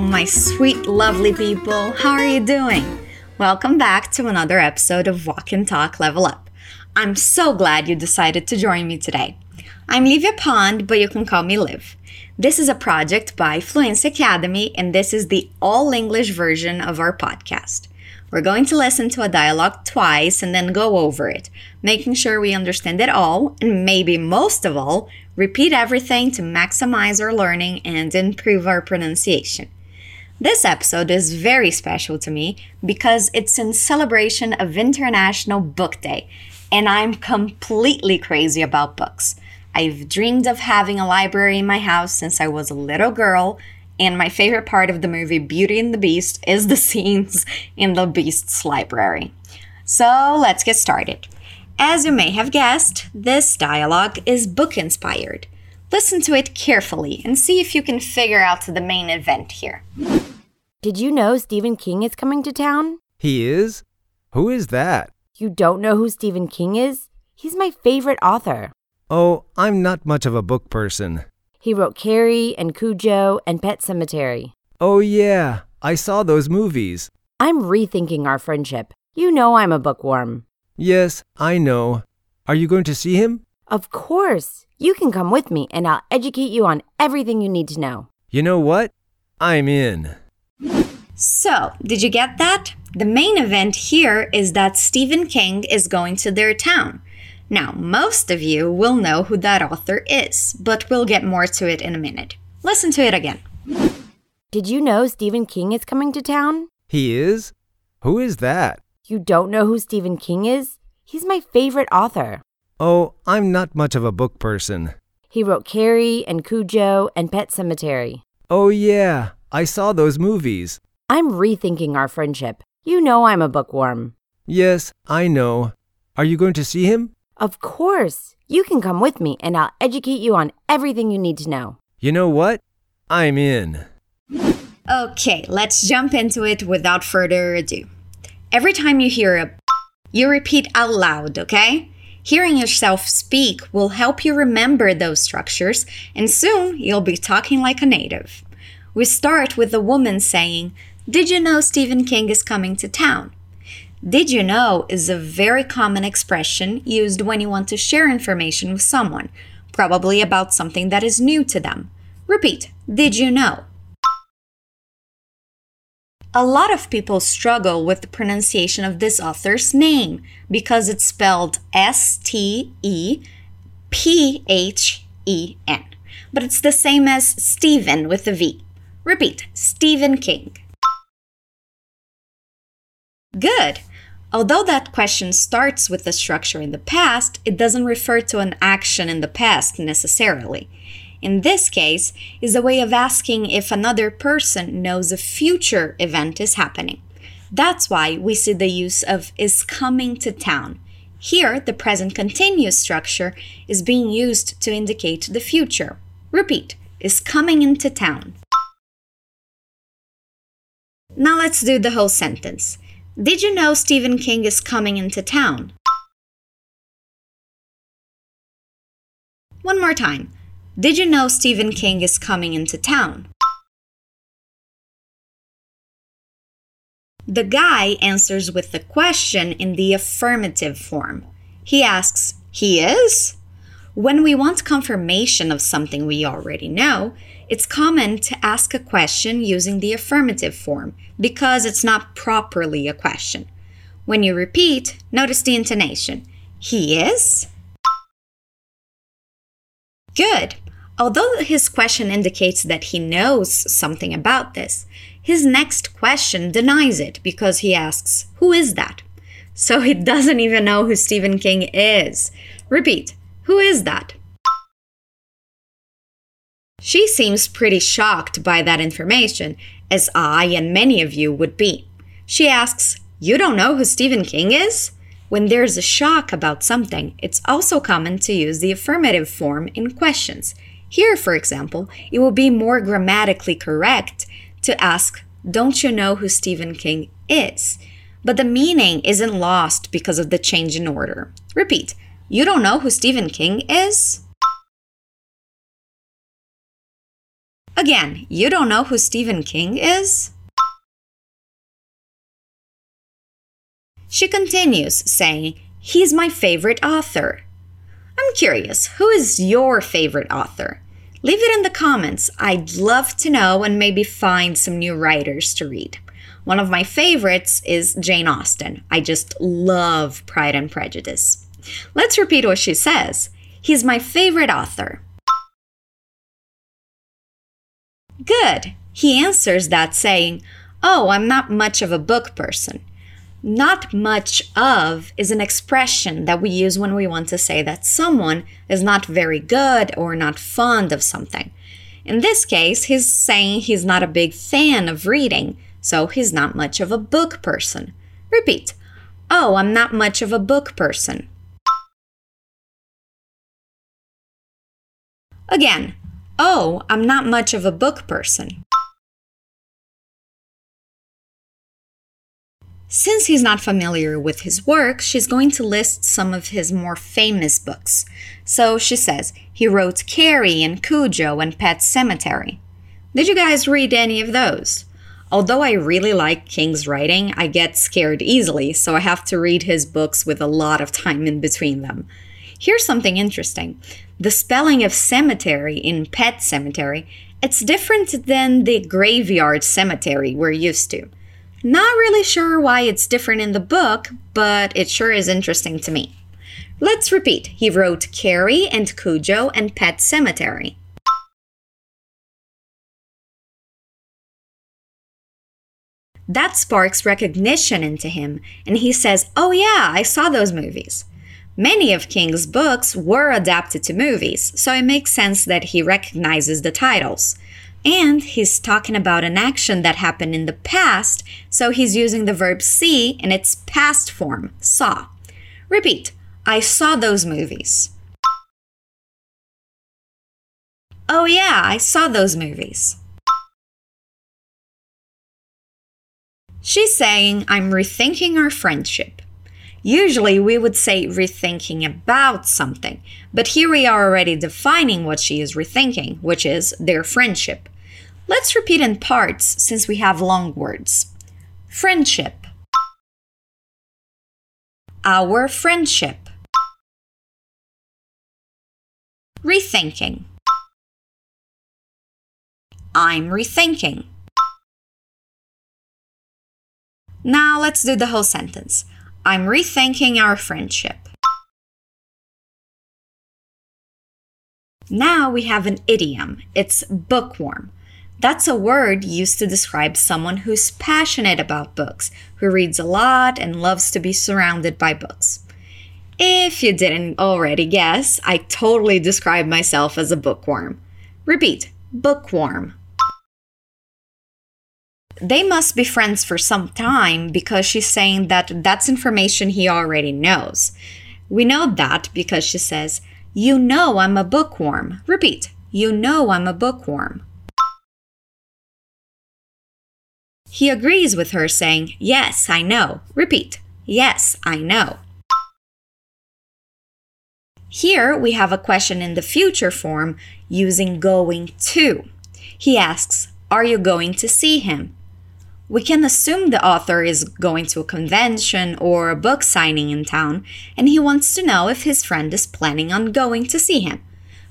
My sweet, lovely people. How are you doing? Welcome back to another episode of Walk and Talk Level Up. I'm so glad you decided to join me today. I'm Livia Pond, but you can call me Liv. This is a project by Fluency Academy, and this is the all English version of our podcast. We're going to listen to a dialogue twice and then go over it, making sure we understand it all, and maybe most of all, repeat everything to maximize our learning and improve our pronunciation. This episode is very special to me because it's in celebration of International Book Day, and I'm completely crazy about books. I've dreamed of having a library in my house since I was a little girl, and my favorite part of the movie Beauty and the Beast is the scenes in the Beast's library. So let's get started. As you may have guessed, this dialogue is book inspired. Listen to it carefully and see if you can figure out the main event here. Did you know Stephen King is coming to town? He is? Who is that? You don't know who Stephen King is? He's my favorite author. Oh, I'm not much of a book person. He wrote Carrie and Cujo and Pet Sematary. Oh, yeah, I saw those movies. I'm rethinking our friendship. You know I'm a bookworm. Yes, I know. Are you going to see him? Of course. You can come with me and I'll educate you on everything you need to know. You know what? I'm in. So, did you get that? The main event here is that Stephen King is going to their town. Now, most of you will know who that author is, but we'll get more to it in a minute. Listen to it again. Did you know Stephen King is coming to town? He is? Who is that? You don't know who Stephen King is? He's my favorite author. Oh, I'm not much of a book person. He wrote Carrie and Cujo and Pet Sematary. Oh, yeah, I saw those movies. I'm rethinking our friendship. You know I'm a bookworm. Yes, I know. Are you going to see him? Of course. You can come with me and I'll educate you on everything you need to know. You know what? I'm in. Okay, let's jump into it without further ado. Every time you hear a you repeat out loud, okay? Hearing yourself speak will help you remember those structures, and soon you'll be talking like a native. We start with the woman saying, Did you know Stephen King is coming to town? Did you know is a very common expression used when you want to share information with someone, probably about something that is new to them. Repeat, did you know? A lot of people struggle with the pronunciation of this author's name because it's spelled S T E P H E N. But it's the same as Stephen with a V. Repeat, Stephen King. Good. Although that question starts with a structure in the past, it doesn't refer to an action in the past necessarily. In this case, is a way of asking if another person knows a future event is happening. That's why we see the use of is coming to town. Here, the present continuous structure is being used to indicate the future. Repeat, is coming into town. Now let's do the whole sentence. Did you know Stephen King is coming into town? One more time. Did you know Stephen King is coming into town? The guy answers with the question in the affirmative form. He asks, He is? When we want confirmation of something we already know, it's common to ask a question using the affirmative form because it's not properly a question. When you repeat, notice the intonation. He is? Good. Although his question indicates that he knows something about this, his next question denies it because he asks, Who is that? So he doesn't even know who Stephen King is. Repeat, Who is that? She seems pretty shocked by that information, as I and many of you would be. She asks, You don't know who Stephen King is? When there's a shock about something, it's also common to use the affirmative form in questions. Here, for example, it will be more grammatically correct to ask, Don't you know who Stephen King is? But the meaning isn't lost because of the change in order. Repeat, You don't know who Stephen King is? Again, you don't know who Stephen King is? She continues, saying, He's my favorite author. I'm curious, who is your favorite author? Leave it in the comments. I'd love to know and maybe find some new writers to read. One of my favorites is Jane Austen. I just love Pride and Prejudice. Let's repeat what she says. He's my favorite author. Good. He answers that saying, Oh, I'm not much of a book person. Not much of is an expression that we use when we want to say that someone is not very good or not fond of something. In this case, he's saying he's not a big fan of reading, so he's not much of a book person. Repeat. Oh, I'm not much of a book person. Again. Oh, I'm not much of a book person. Since he's not familiar with his work, she's going to list some of his more famous books. So she says he wrote Carrie and Cujo and Pet Sematary. Did you guys read any of those? Although I really like King's writing, I get scared easily, so I have to read his books with a lot of time in between them. Here's something interesting. The spelling of cemetery in Pet Sematary, it's different than the graveyard cemetery we're used to. Not really sure why it's different in the book, but it sure is interesting to me. Let's repeat. He wrote Carrie and Cujo and Pet Sematary. That sparks recognition into him, and he says, Oh, yeah, I saw those movies. Many of King's books were adapted to movies, so it makes sense that he recognizes the titles. And he's talking about an action that happened in the past, so he's using the verb see in its past form, saw. Repeat, I saw those movies. Oh, yeah, I saw those movies. She's saying, I'm rethinking our friendship. Usually we would say rethinking about something, but here we are already defining what she is rethinking, which is their friendship. Let's repeat in parts since we have long words. Friendship. Our friendship. Rethinking. I'm rethinking. Now let's do the whole sentence. I'm rethinking our friendship. Now we have an idiom. It's bookworm. That's a word used to describe someone who's passionate about books, who reads a lot and loves to be surrounded by books. If you didn't already guess, I totally describe myself as a bookworm. Repeat bookworm. They must be friends for some time because she's saying that that's information he already knows. We know that because she says, You know I'm a bookworm. Repeat, You know I'm a bookworm. He agrees with her, saying, Yes, I know. Repeat, Yes, I know. Here we have a question in the future form using going to. He asks, Are you going to see him? We can assume the author is going to a convention or a book signing in town, and he wants to know if his friend is planning on going to see him.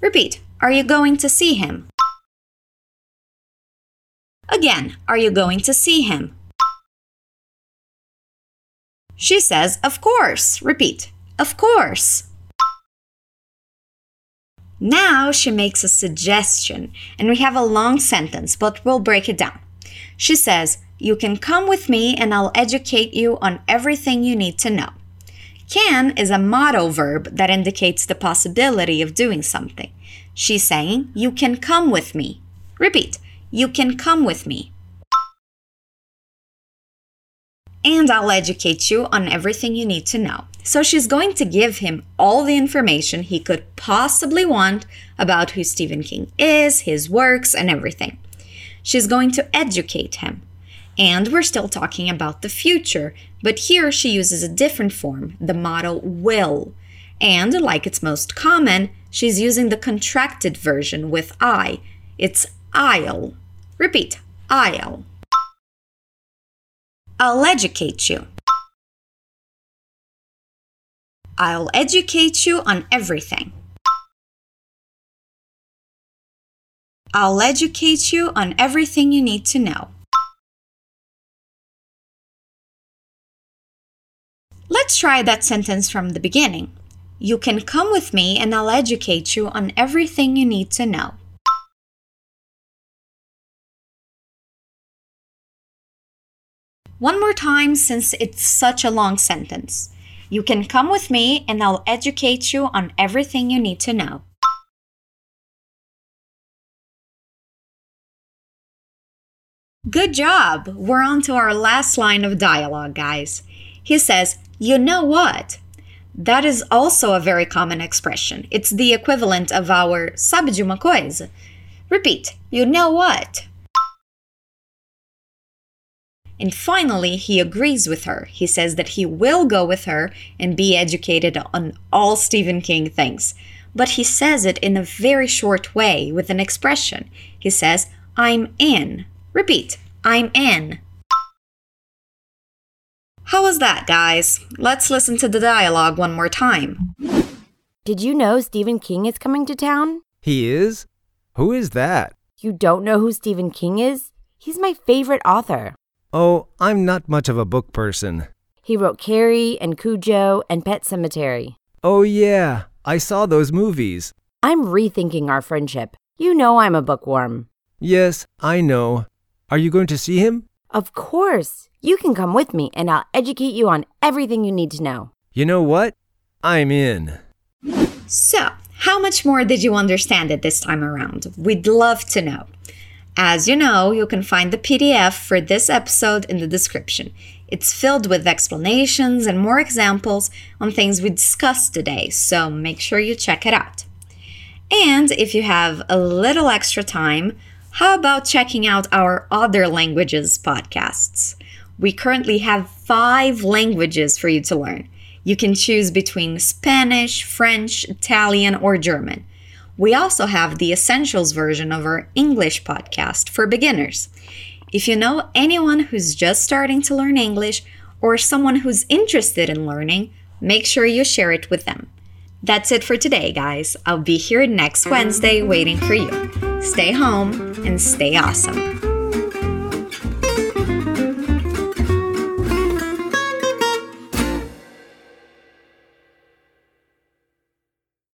Repeat, Are you going to see him? Again, are you going to see him? She says, Of course. Repeat, Of course. Now she makes a suggestion, and we have a long sentence, but we'll break it down. She says, You can come with me and I'll educate you on everything you need to know. Can is a modal verb that indicates the possibility of doing something. She's saying, You can come with me. Repeat, You can come with me. And I'll educate you on everything you need to know. So she's going to give him all the information he could possibly want about who Stephen King is, his works, and everything. She's going to educate him. And we're still talking about the future, but here she uses a different form, the modal will. And like it's most common, she's using the contracted version with I. It's I'll. Repeat, I'll. I'll educate you. I'll educate you on everything. I'll educate you on everything you need to know. Try that sentence from the beginning. You can come with me and I'll educate you on everything you need to know. One more time since it's such a long sentence. You can come with me and I'll educate you on everything you need to know. Good job! We're on to our last line of dialogue, guys. He says, You know what? That is also a very common expression. It's the equivalent of our sabe de uma coisa. Repeat, you know what? And finally, he agrees with her. He says that he will go with her and be educated on all Stephen King things. But he says it in a very short way with an expression. He says, I'm in. Repeat, I'm in. How was that, guys? Let's listen to the dialogue one more time. Did you know Stephen King is coming to town? He is? Who is that? You don't know who Stephen King is? He's my favorite author. Oh, I'm not much of a book person. He wrote Carrie and Cujo and Pet Sematary. Oh, yeah, I saw those movies. I'm rethinking our friendship. You know I'm a bookworm. Yes, I know. Are you going to see him? Of course. You can come with me and I'll educate you on everything you need to know. You know what? I'm in. So, how much more did you understand it this time around? We'd love to know. As you know, you can find the PDF for this episode in the description. It's filled with explanations and more examples on things we discussed today, so make sure you check it out. And if you have a little extra time, how about checking out our other languages podcasts? We currently have five languages for you to learn. You can choose between Spanish, French, Italian, or German. We also have the Essentials version of our English podcast for beginners. If you know anyone who's just starting to learn English or someone who's interested in learning, make sure you share it with them. That's it for today, guys. I'll be here next Wednesday waiting for you. Stay home and stay awesome.